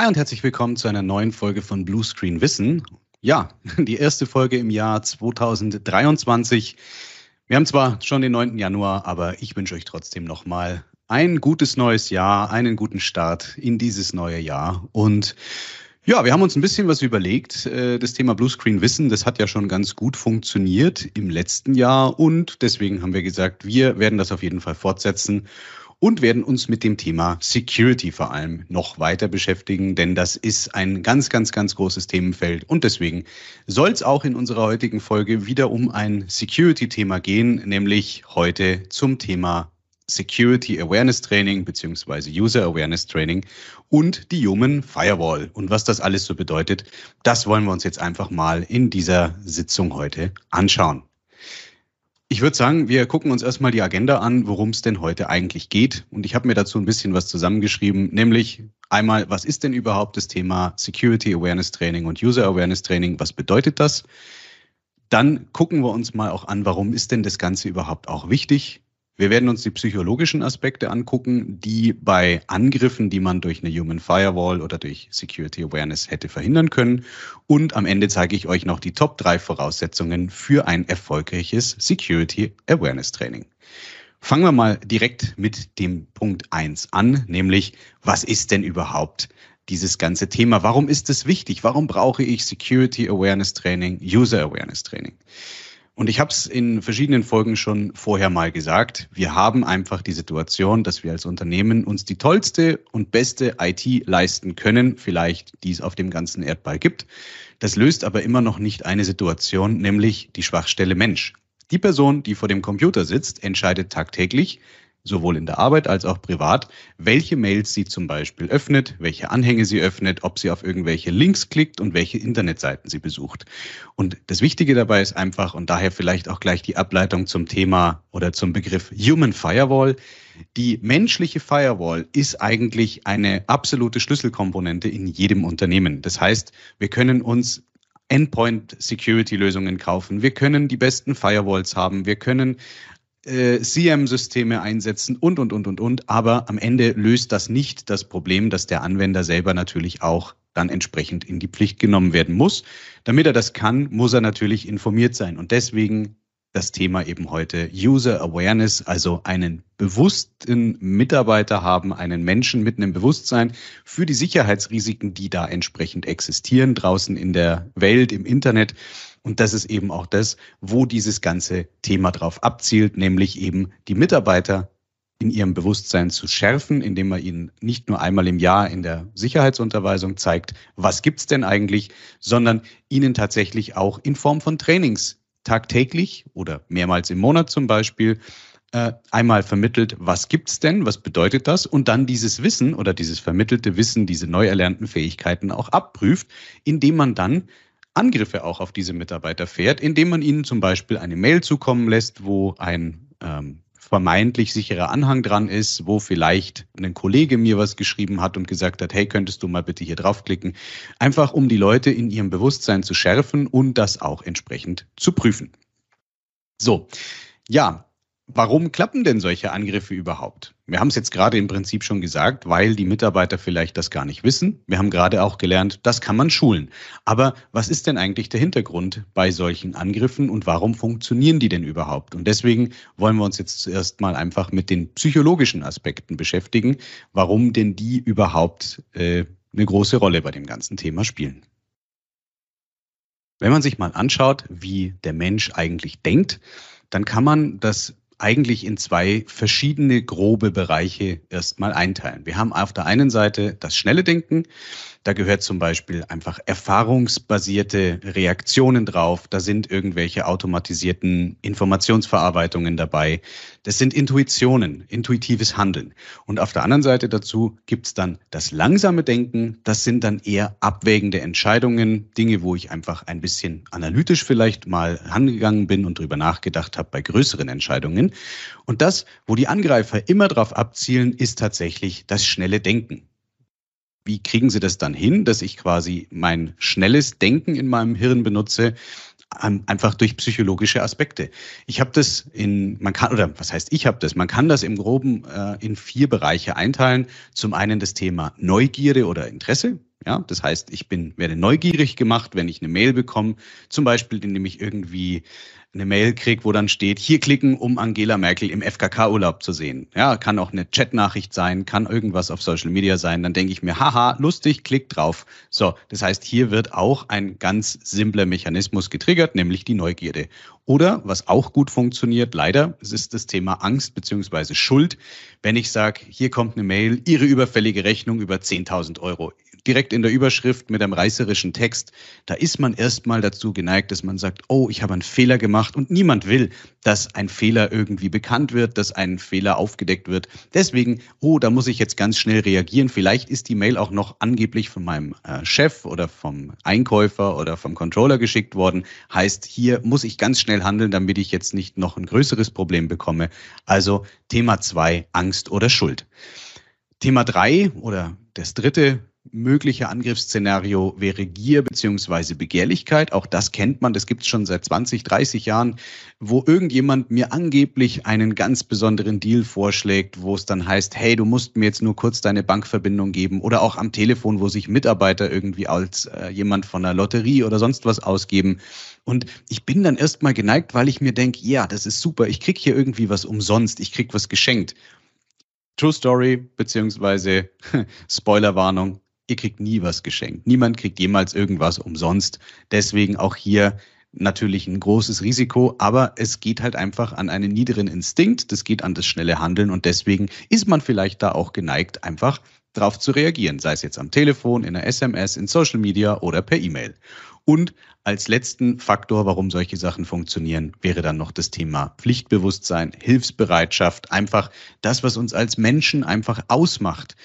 Hi und herzlich willkommen zu einer neuen Folge von Bluescreen Wissen. Ja, die erste Folge im Jahr 2023. Wir haben zwar schon den 9. Januar, aber ich wünsche euch trotzdem nochmal ein gutes neues Jahr, einen guten Start in dieses neue Jahr. Und ja, wir haben uns ein bisschen was überlegt. Äh, das Thema Bluescreen Wissen, das hat ja schon ganz gut funktioniert im letzten Jahr und deswegen haben wir gesagt, wir werden das auf jeden Fall fortsetzen und werden uns mit dem Thema Security vor allem noch weiter beschäftigen, denn das ist ein ganz, ganz, ganz großes Themenfeld und deswegen soll es auch in unserer heutigen Folge wieder um ein Security-Thema gehen, nämlich heute zum Thema Security Awareness Training beziehungsweise User Awareness Training und die Human Firewall. Und was das alles so bedeutet, das wollen wir uns jetzt einfach mal in dieser Sitzung heute anschauen. Ich würde sagen, wir gucken uns erstmal die Agenda an, worum es denn heute eigentlich geht. Und ich habe mir dazu ein bisschen was zusammengeschrieben, nämlich einmal, was ist denn überhaupt das Thema Security Awareness Training und User Awareness Training? Was bedeutet das? Dann gucken wir uns mal auch an, warum ist denn das Ganze überhaupt auch wichtig? Wir werden uns die psychologischen Aspekte angucken, die bei Angriffen, die man durch eine Human Firewall oder durch Security Awareness hätte verhindern können. Und am Ende zeige ich euch noch die Top drei Voraussetzungen für ein erfolgreiches Security Awareness Training. Fangen wir mal direkt mit dem Punkt eins an, nämlich was ist denn überhaupt dieses ganze Thema? Warum ist es wichtig? Warum brauche ich Security Awareness Training, User Awareness Training? Und ich habe es in verschiedenen Folgen schon vorher mal gesagt. Wir haben einfach die Situation, dass wir als Unternehmen uns die tollste und beste IT leisten können, vielleicht die es auf dem ganzen Erdball gibt. Das löst aber immer noch nicht eine Situation, nämlich die Schwachstelle Mensch. Die Person, die vor dem Computer sitzt, entscheidet tagtäglich, sowohl in der Arbeit als auch privat, welche Mails sie zum Beispiel öffnet, welche Anhänge sie öffnet, ob sie auf irgendwelche Links klickt und welche Internetseiten sie besucht. Und das Wichtige dabei ist einfach, und daher vielleicht auch gleich die Ableitung zum Thema oder zum Begriff Human Firewall, die menschliche Firewall ist eigentlich eine absolute Schlüsselkomponente in jedem Unternehmen. Das heißt, wir können uns Endpoint-Security-Lösungen kaufen. Wir können die besten Firewalls haben. Wir können äh, CM-Systeme einsetzen und, und, und, und, und. Aber am Ende löst das nicht das Problem, dass der Anwender selber natürlich auch dann entsprechend in die Pflicht genommen werden muss. Damit er das kann, muss er natürlich informiert sein. Und deswegen das Thema eben heute User Awareness, also einen bewussten Mitarbeiter haben, einen Menschen mit einem Bewusstsein für die Sicherheitsrisiken, die da entsprechend existieren draußen in der Welt, im Internet. Und das ist eben auch das, wo dieses ganze Thema drauf abzielt, nämlich eben die Mitarbeiter in ihrem Bewusstsein zu schärfen, indem man ihnen nicht nur einmal im Jahr in der Sicherheitsunterweisung zeigt, was gibt's denn eigentlich, sondern ihnen tatsächlich auch in Form von Trainings tagtäglich oder mehrmals im Monat zum Beispiel äh, einmal vermittelt, was gibt's denn, was bedeutet das? Und dann dieses Wissen oder dieses vermittelte Wissen, diese neu erlernten Fähigkeiten auch abprüft, indem man dann Angriffe auch auf diese Mitarbeiter fährt, indem man ihnen zum Beispiel eine Mail zukommen lässt, wo ein ähm, vermeintlich sicherer Anhang dran ist, wo vielleicht ein Kollege mir was geschrieben hat und gesagt hat, hey, könntest du mal bitte hier draufklicken, einfach um die Leute in ihrem Bewusstsein zu schärfen und das auch entsprechend zu prüfen. So, ja, Warum klappen denn solche Angriffe überhaupt? Wir haben es jetzt gerade im Prinzip schon gesagt, weil die Mitarbeiter vielleicht das gar nicht wissen. Wir haben gerade auch gelernt, das kann man schulen. Aber was ist denn eigentlich der Hintergrund bei solchen Angriffen und warum funktionieren die denn überhaupt? Und deswegen wollen wir uns jetzt zuerst mal einfach mit den psychologischen Aspekten beschäftigen, warum denn die überhaupt äh, eine große Rolle bei dem ganzen Thema spielen. Wenn man sich mal anschaut, wie der Mensch eigentlich denkt, dann kann man das eigentlich in zwei verschiedene grobe Bereiche erstmal einteilen. Wir haben auf der einen Seite das schnelle Denken. Da gehört zum Beispiel einfach erfahrungsbasierte Reaktionen drauf. Da sind irgendwelche automatisierten Informationsverarbeitungen dabei. Das sind Intuitionen, intuitives Handeln. Und auf der anderen Seite dazu gibt's dann das langsame Denken. Das sind dann eher abwägende Entscheidungen, Dinge, wo ich einfach ein bisschen analytisch vielleicht mal angegangen bin und drüber nachgedacht habe bei größeren Entscheidungen. Und das, wo die Angreifer immer darauf abzielen, ist tatsächlich das schnelle Denken. Wie kriegen Sie das dann hin, dass ich quasi mein schnelles Denken in meinem Hirn benutze, einfach durch psychologische Aspekte. Ich habe das in, man kann, oder was heißt ich habe das, man kann das im groben äh, in vier Bereiche einteilen. Zum einen das Thema Neugierde oder Interesse, Ja, das heißt, ich bin, werde neugierig gemacht, wenn ich eine Mail bekomme, zum Beispiel, indem ich irgendwie eine Mail kriege, wo dann steht, hier klicken, um Angela Merkel im FKK-Urlaub zu sehen. Ja, kann auch eine Chatnachricht sein, kann irgendwas auf Social Media sein. Dann denke ich mir, haha, lustig, klick drauf. So, das heißt, hier wird auch ein ganz simpler Mechanismus getriggert, nämlich die Neugierde. Oder, was auch gut funktioniert, leider, es ist das Thema Angst beziehungsweise Schuld. Wenn ich sage, hier kommt eine Mail, Ihre überfällige Rechnung über 10.000 Euro direkt in der Überschrift mit einem reißerischen Text, da ist man erstmal dazu geneigt, dass man sagt, oh, ich habe einen Fehler gemacht und niemand will, dass ein Fehler irgendwie bekannt wird, dass ein Fehler aufgedeckt wird. Deswegen, oh, da muss ich jetzt ganz schnell reagieren. Vielleicht ist die Mail auch noch angeblich von meinem äh, Chef oder vom Einkäufer oder vom Controller geschickt worden. Heißt, hier muss ich ganz schnell handeln, damit ich jetzt nicht noch ein größeres Problem bekomme. Also Thema zwei, Angst oder Schuld. Thema drei oder das dritte mögliche Angriffsszenario wäre Gier beziehungsweise Begehrlichkeit. Auch das kennt man, das gibt es schon seit 20, 30 Jahren, wo irgendjemand mir angeblich einen ganz besonderen Deal vorschlägt, wo es dann heißt, hey, du musst mir jetzt nur kurz deine Bankverbindung geben oder auch am Telefon, wo sich Mitarbeiter irgendwie als äh, jemand von der Lotterie oder sonst was ausgeben. Und ich bin dann erstmal geneigt, weil ich mir denke, ja, das ist super, ich krieg hier irgendwie was umsonst, ich krieg was geschenkt. True Story, beziehungsweise Spoilerwarnung, ihr kriegt nie was geschenkt. Niemand kriegt jemals irgendwas umsonst. Deswegen auch hier natürlich ein großes Risiko, aber es geht halt einfach an einen niederen Instinkt, das geht an das schnelle Handeln und deswegen ist man vielleicht da auch geneigt, einfach drauf zu reagieren, sei es jetzt am Telefon, in der SMS, in Social Media oder per E-Mail. Und als letzten Faktor, warum solche Sachen funktionieren, wäre dann noch das Thema Pflichtbewusstsein, Hilfsbereitschaft, einfach das, was uns als Menschen einfach ausmacht.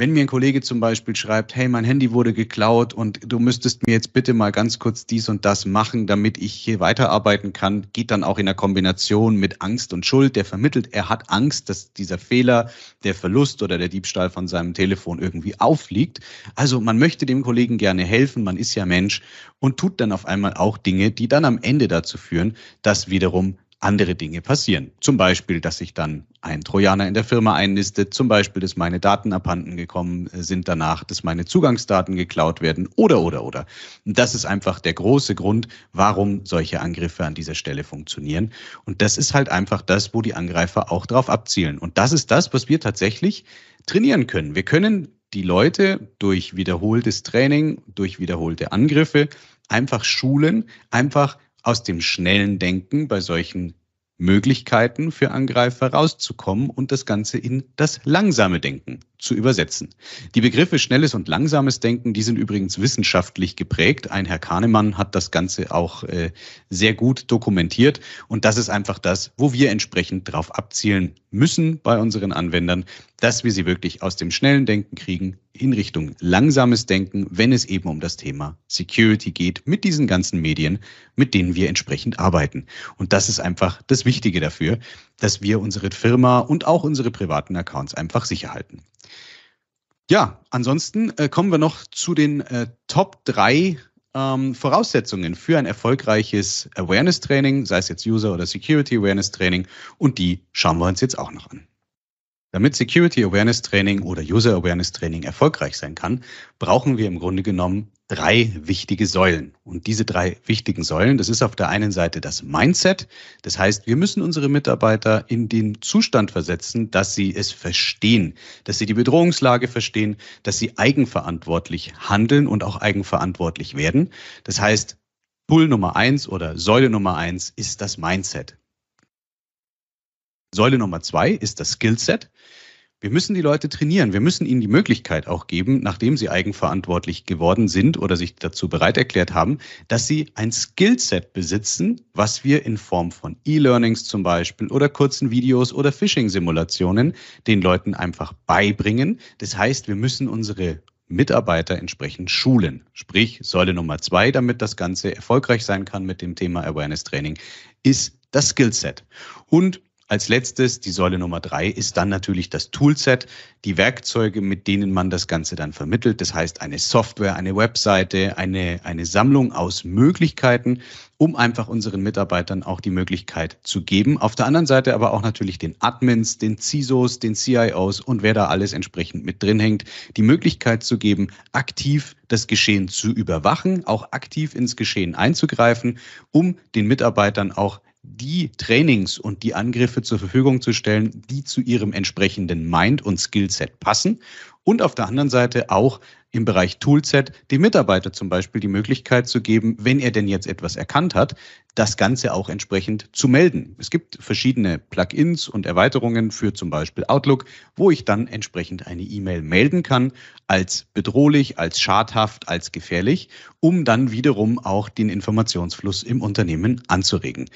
Wenn mir ein Kollege zum Beispiel schreibt, hey, mein Handy wurde geklaut und du müsstest mir jetzt bitte mal ganz kurz dies und das machen, damit ich hier weiterarbeiten kann, geht dann auch in der Kombination mit Angst und Schuld. Der vermittelt, er hat Angst, dass dieser Fehler, der Verlust oder der Diebstahl von seinem Telefon irgendwie auffliegt. Also man möchte dem Kollegen gerne helfen, man ist ja Mensch und tut dann auf einmal auch Dinge, die dann am Ende dazu führen, dass wiederum andere Dinge passieren. Zum Beispiel, dass sich dann ein Trojaner in der Firma einnistet, zum Beispiel, dass meine Daten abhanden gekommen äh, sind danach, dass meine Zugangsdaten geklaut werden oder, oder, oder. Und das ist einfach der große Grund, warum solche Angriffe an dieser Stelle funktionieren. Und das ist halt einfach das, wo die Angreifer auch drauf abzielen. Und das ist das, was wir tatsächlich trainieren können. Wir können die Leute durch wiederholtes Training, durch wiederholte Angriffe einfach schulen, einfach aus dem schnellen Denken bei solchen Möglichkeiten für Angreifer rauszukommen und das Ganze in das langsame Denken zu übersetzen. Die Begriffe schnelles und langsames Denken, die sind übrigens wissenschaftlich geprägt. Ein Herr Kahnemann hat das Ganze auch äh, sehr gut dokumentiert und das ist einfach das, wo wir entsprechend darauf abzielen müssen bei unseren Anwendern, dass wir sie wirklich aus dem schnellen Denken kriegen in Richtung langsames Denken, wenn es eben um das Thema Security geht, mit diesen ganzen Medien, mit denen wir entsprechend arbeiten. Und das ist einfach das Wichtige dafür, dass wir unsere Firma und auch unsere privaten Accounts einfach sicher halten. Ja, ansonsten äh, kommen wir noch zu den äh, Top drei ähm, Voraussetzungen für ein erfolgreiches Awareness-Training, sei es jetzt User- oder Security-Awareness-Training. Und die schauen wir uns jetzt auch noch an. Damit Security Awareness Training oder User Awareness Training erfolgreich sein kann, brauchen wir im Grunde genommen drei wichtige Säulen. Und diese drei wichtigen Säulen, das ist auf der einen Seite das Mindset. Das heißt, wir müssen unsere Mitarbeiter in den Zustand versetzen, dass sie es verstehen, dass sie die Bedrohungslage verstehen, dass sie eigenverantwortlich handeln und auch eigenverantwortlich werden. Das heißt, Pull Nummer eins oder Säule Nummer eins ist das Mindset. Säule Nummer zwei ist das Skillset. Wir müssen die Leute trainieren. Wir müssen ihnen die Möglichkeit auch geben, nachdem sie eigenverantwortlich geworden sind oder sich dazu bereit erklärt haben, dass sie ein Skillset besitzen, was wir in Form von E-Learnings zum Beispiel oder kurzen Videos oder Phishing-Simulationen den Leuten einfach beibringen. Das heißt, wir müssen unsere Mitarbeiter entsprechend schulen. Sprich, Säule Nummer zwei, damit das Ganze erfolgreich sein kann mit dem Thema Awareness Training, ist das Skillset. Und als letztes, die Säule Nummer drei, ist dann natürlich das Toolset, die Werkzeuge, mit denen man das Ganze dann vermittelt. Das heißt, eine Software, eine Webseite, eine, eine Sammlung aus Möglichkeiten, um einfach unseren Mitarbeitern auch die Möglichkeit zu geben. Auf der anderen Seite aber auch natürlich den Admins, den CISOs, den CIOs und wer da alles entsprechend mit drin hängt, die Möglichkeit zu geben, aktiv das Geschehen zu überwachen, auch aktiv ins Geschehen einzugreifen, um den Mitarbeitern auch die Trainings und die Angriffe zur Verfügung zu stellen, die zu ihrem entsprechenden Mind- und Skillset passen. Und auf der anderen Seite auch im Bereich Toolset dem Mitarbeiter zum Beispiel die Möglichkeit zu geben, wenn er denn jetzt etwas erkannt hat, das Ganze auch entsprechend zu melden. Es gibt verschiedene Plugins und Erweiterungen für zum Beispiel Outlook, wo ich dann entsprechend eine E-Mail melden kann als bedrohlich, als schadhaft, als gefährlich, um dann wiederum auch den Informationsfluss im Unternehmen anzuregen.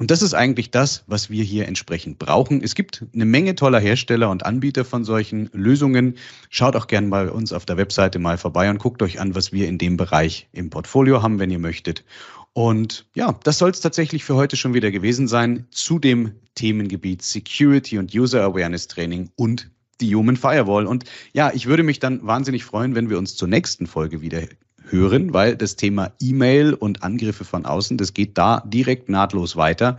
Und das ist eigentlich das, was wir hier entsprechend brauchen. Es gibt eine Menge toller Hersteller und Anbieter von solchen Lösungen. Schaut auch gerne bei uns auf der Webseite mal vorbei und guckt euch an, was wir in dem Bereich im Portfolio haben, wenn ihr möchtet. Und ja, das soll es tatsächlich für heute schon wieder gewesen sein zu dem Themengebiet Security und User Awareness Training und die Human Firewall. Und ja, ich würde mich dann wahnsinnig freuen, wenn wir uns zur nächsten Folge wieder hören, weil das Thema E-Mail und Angriffe von außen, das geht da direkt nahtlos weiter.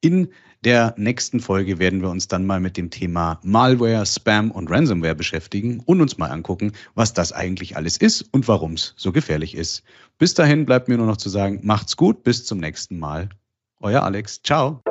In der nächsten Folge werden wir uns dann mal mit dem Thema Malware, Spam und Ransomware beschäftigen und uns mal angucken, was das eigentlich alles ist und warum es so gefährlich ist. Bis dahin bleibt mir nur noch zu sagen, macht's gut, bis zum nächsten Mal. Euer Alex. Ciao.